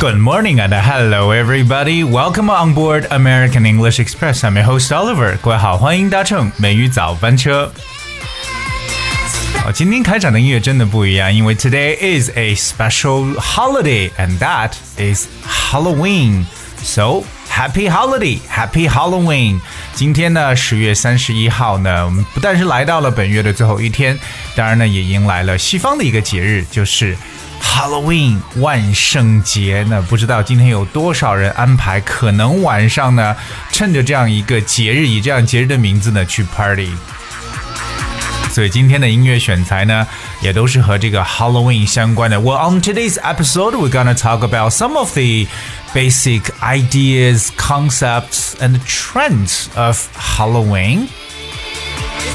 Good morning and hello everybody. Welcome on board American English Express. I'm your host Oliver. 各位好，欢迎搭乘美语早班车。哦，今天开场的音乐真的不一样，因为 today is a special holiday and that is Halloween. So Happy holiday, Happy Halloween！今天呢，十月三十一号呢，我们不但是来到了本月的最后一天，当然呢，也迎来了西方的一个节日，就是 Halloween 万圣节。那不知道今天有多少人安排可能晚上呢，趁着这样一个节日，以这样节日的名字呢去 party。所以今天的音乐选材呢，也都是和这个 Halloween 相关的。Well, on today's episode, we're gonna talk about some of the basic ideas, concepts, and trends of Halloween.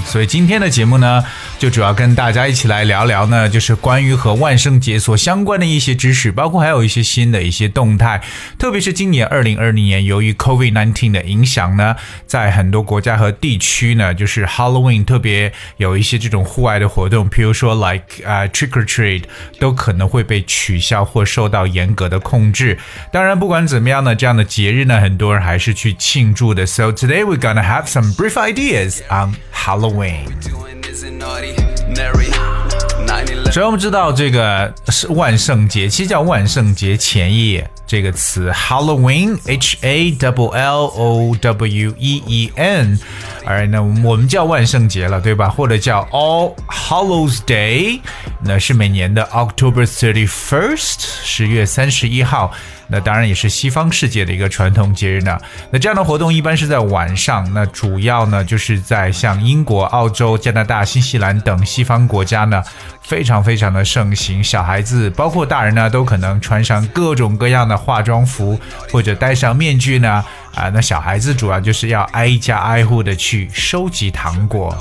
所以今天的节目呢。 就主要跟大家一起来聊聊呢，就是关于和万圣节所相关的一些知识，包括还有一些新的一些动态。特别是今年二零二零年，由于 COVID-19 的影响呢，在很多国家和地区呢，就是 Halloween 特别有一些这种户外的活动，比如说 like 啊 trick or treat 都可能会被取消或受到严格的控制。当然，不管怎么样呢，这样的节日呢，很多人还是去庆祝的。So today we're gonna have some brief ideas on Halloween. 所以我们知道这个是万圣节，其实叫万圣节前夜这个词，Halloween，H A W L O W E E N，而那我们叫万圣节了，对吧？或者叫 All Hallows Day，那是每年的 October thirty first，十月三十一号。那当然也是西方世界的一个传统节日呢。那这样的活动一般是在晚上，那主要呢就是在像英国、澳洲、加拿大、新西兰等西方国家呢，非常非常的盛行。小孩子包括大人呢，都可能穿上各种各样的化妆服，或者戴上面具呢。啊，那小孩子主要就是要挨家挨户的去收集糖果。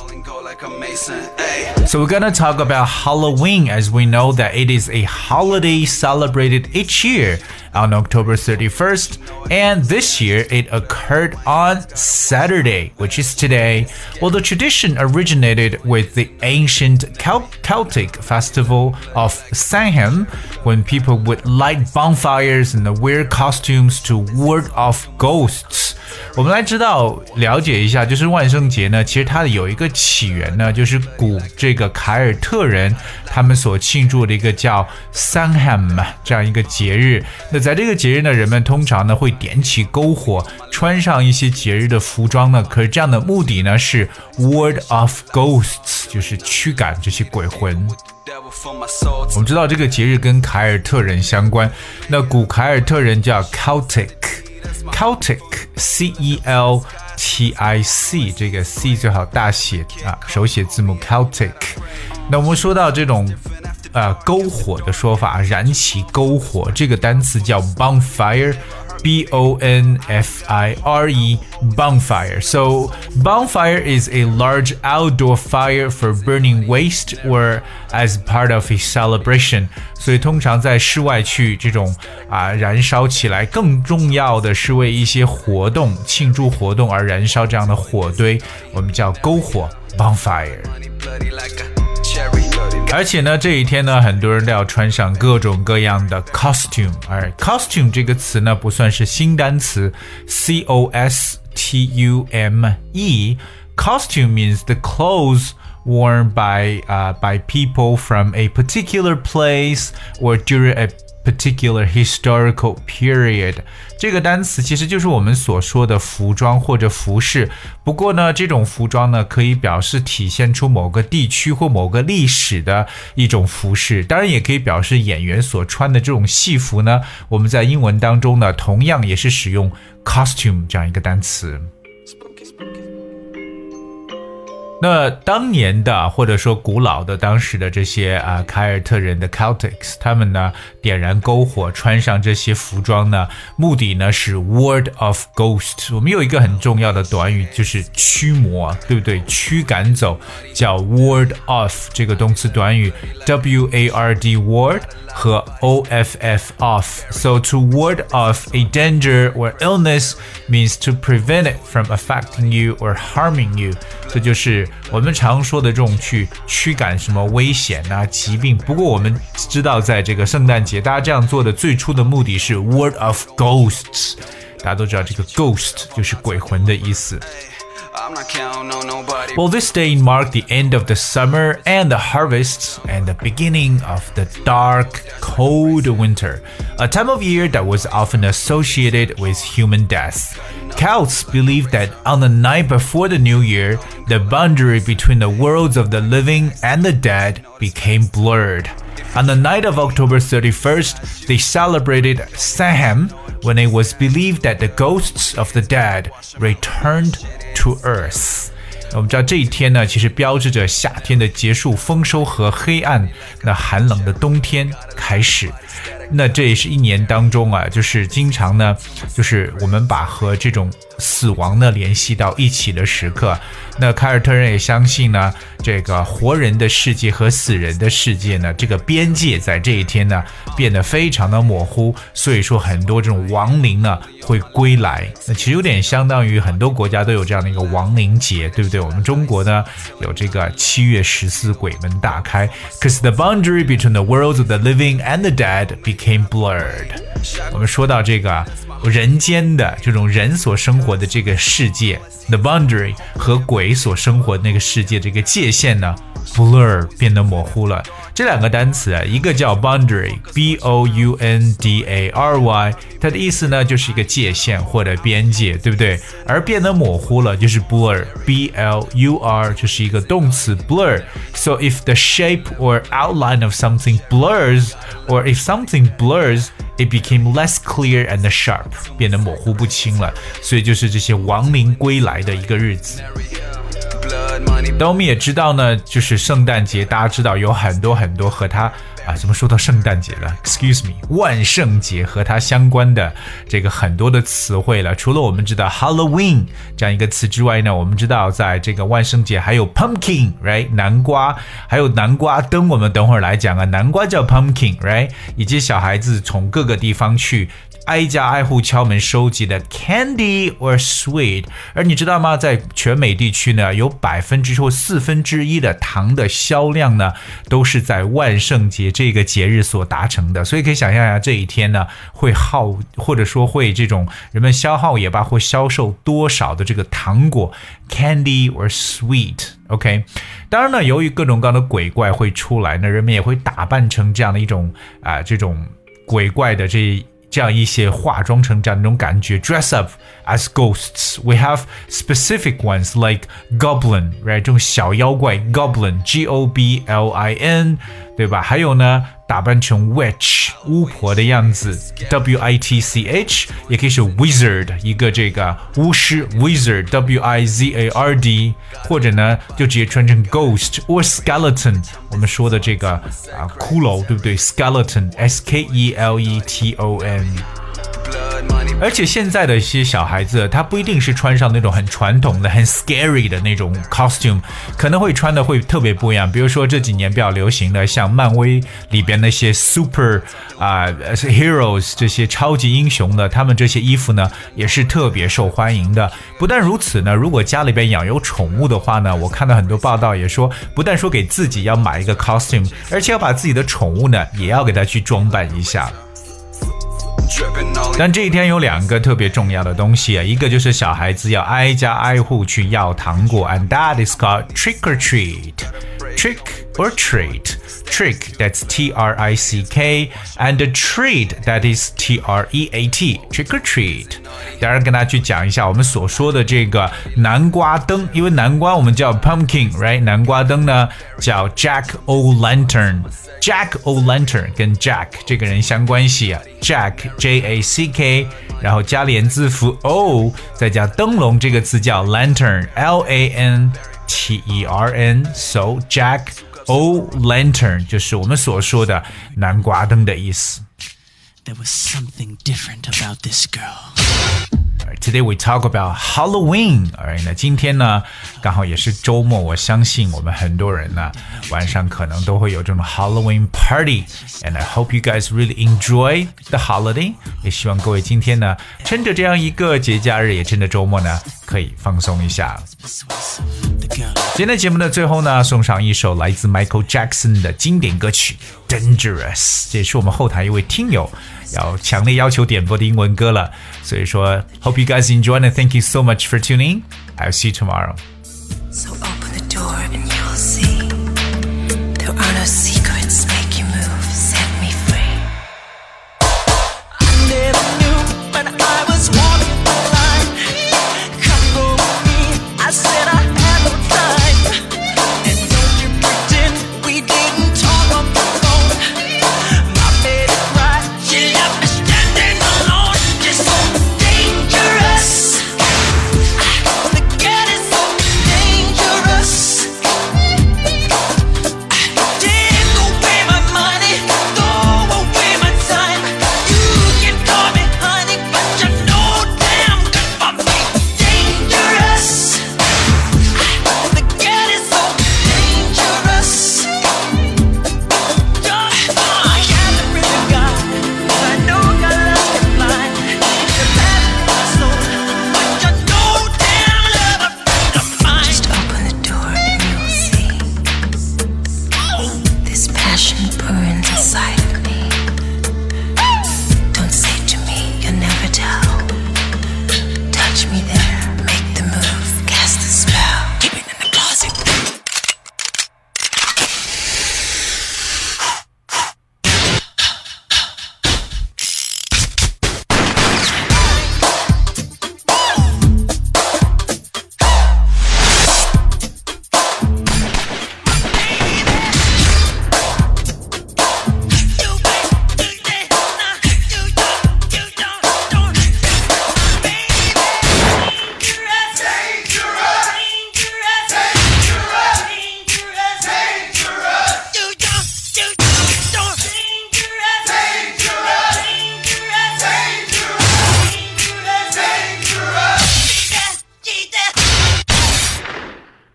So we're gonna talk about Halloween as we know that it is a holiday celebrated each year on October 31st, and this year it occurred on Saturday, which is today. Well, the tradition originated with the ancient Celt Celtic festival of Samhain, when people would light bonfires and wear costumes to ward off ghosts. 我们来知道了解一下，就是万圣节呢，其实它的有一个起源呢，就是古这个凯尔特人他们所庆祝的一个叫 Samhain 这样一个节日。那在这个节日呢，人们通常呢会点起篝火，穿上一些节日的服装呢。可是这样的目的呢是 ward off ghosts，就是驱赶这些鬼魂。我们知道这个节日跟凯尔特人相关，那古凯尔特人叫 Celtic。Celtic C E L T I C，这个 C 最好大写啊，手写字母 Celtic。那我们说到这种呃篝火的说法，燃起篝火这个单词叫 bonfire。B O N F I R E, bonfire. So, bonfire is a large outdoor fire for burning waste or as part of a celebration. 所以通常在室外去这种啊燃烧起来，更重要的是为一些活动、庆祝活动而燃烧这样的火堆，我们叫篝火 （bonfire）。 而且呢，这一天呢，很多人都要穿上各种各样的 costume。而 costume 这个词呢，不算是新单词，c o s t u m e。Costume means the clothes worn by uh, by people from a particular place or during a particular historical period，这个单词其实就是我们所说的服装或者服饰。不过呢，这种服装呢可以表示体现出某个地区或某个历史的一种服饰，当然也可以表示演员所穿的这种戏服呢。我们在英文当中呢，同样也是使用 costume 这样一个单词。那当年的或者说古老的当时的这些啊凯尔特人的 Celtics，他们呢点燃篝火，穿上这些服装呢，目的呢是 ward of ghost。我们有一个很重要的短语就是驱魔，对不对？驱赶走叫 ward off 这个动词短语 w a r d ward 和 o f f off。So to ward off a danger or illness means to prevent it from affecting you or harming you。这就是 我们常说的这种去驱赶什么危险啊、疾病。不过我们知道，在这个圣诞节，大家这样做的最初的目的是 word of ghosts。大家都知道，这个 ghost 就是鬼魂的意思。Well, this day marked the end of the summer and the harvests and the beginning of the dark, cold winter, a time of year that was often associated with human death. Celts believed that on the night before the new year, the boundary between the worlds of the living and the dead became blurred. On the night of October 31st, they celebrated Samhain when it was believed that the ghosts of the dead returned to Earth。我们知道这一天呢，其实标志着夏天的结束、丰收和黑暗那寒冷的冬天开始。 那这也是一年当中啊，就是经常呢，就是我们把和这种死亡呢联系到一起的时刻。那凯尔特人也相信呢，这个活人的世界和死人的世界呢，这个边界在这一天呢变得非常的模糊。所以说，很多这种亡灵呢会归来。那其实有点相当于很多国家都有这样的一个亡灵节，对不对？我们中国呢有这个七月十四鬼门大开。Cause the boundary between the worlds of the living and the dead became blurred。我们说到这个人间的这种人所生活的这个世界，the boundary 和鬼所生活的那个世界这个界限呢，blur 变得模糊了。这两个单词啊，一个叫 boundary，b o u n d a r y，它的意思呢就是一个界限或者边界，对不对？而变得模糊了就是 blur，b l u r，就是一个动词 blur。So if the shape or outline of something blurs, or if something blurs, it became less clear and sharp，变得模糊不清了。所以就是这些亡灵归来的一个日子。那我们也知道呢，就是圣诞节，大家知道有很多很多和它啊，怎么说到圣诞节了？Excuse me，万圣节和它相关的这个很多的词汇了。除了我们知道 Halloween 这样一个词之外呢，我们知道在这个万圣节还有 pumpkin，right？南瓜，还有南瓜灯。我们等会儿来讲啊，南瓜叫 pumpkin，right？以及小孩子从各个地方去。挨家挨户敲门收集的 candy or sweet，而你知道吗？在全美地区呢，有百分之或四分之一的糖的销量呢，都是在万圣节这个节日所达成的。所以可以想象一下，这一天呢，会耗或者说会这种人们消耗也罢，或销售多少的这个糖果 candy or sweet。OK，当然呢，由于各种各样的鬼怪会出来，那人们也会打扮成这样的一种啊，这种鬼怪的这。这样一些化妆成这样一种感觉，dress up as ghosts. We have specific ones like goblin, right？这种小妖怪，goblin，G O B L I N，对吧？还有呢， 打扮成 witch 巫婆的样子，W I T C H，也可以是 wizard 一个这个巫师 wizard W I Z A R D，或者呢就直接穿成 ghost or skeleton，我们说的这个啊骷髅对不对？skeleton S K E L E T O N。 而且现在的一些小孩子，他不一定是穿上那种很传统的、很 scary 的那种 costume，可能会穿的会特别不一样。比如说这几年比较流行的，像漫威里边那些 super 啊 heroes 这些超级英雄的，他们这些衣服呢也是特别受欢迎的。不但如此呢，如果家里边养有宠物的话呢，我看到很多报道也说，不但说给自己要买一个 costume，而且要把自己的宠物呢也要给它去装扮一下。但这一天有两个特别重要的东西啊，一个就是小孩子要挨家挨户去要糖果，and that is called trick or treat. Trick or treat. Trick that's T R I C K and treat that is T R E A T. Trick or treat. 当然跟大家去讲一下我们所说的这个南瓜灯，因为南瓜我们叫 pumpkin，right？南瓜灯呢叫 Jack O Lantern。 Jack O Lantern 跟 Jack 这个人相关系啊，Jack J A C K，然后加连字符 O，再加灯笼这个词叫 Lantern L A N T E R N，so Jack O Lantern 就是我们所说的南瓜灯的意思。There was something different about this girl. Today we talk about Halloween. All right，那今天呢，刚好也是周末，我相信我们很多人呢，晚上可能都会有这种 Halloween party. And I hope you guys really enjoy the holiday. 也希望各位今天呢，趁着这样一个节假日，也趁着周末呢。可以放松一下今天节目的最后呢送上一首来自 michael jackson 的经典歌曲 dangerous 这也是我们后台一位听友要强烈要求点播的英文歌了所以说 hope you guys enjoy and thank you so much for tuning i'll see you tomorrow so open the door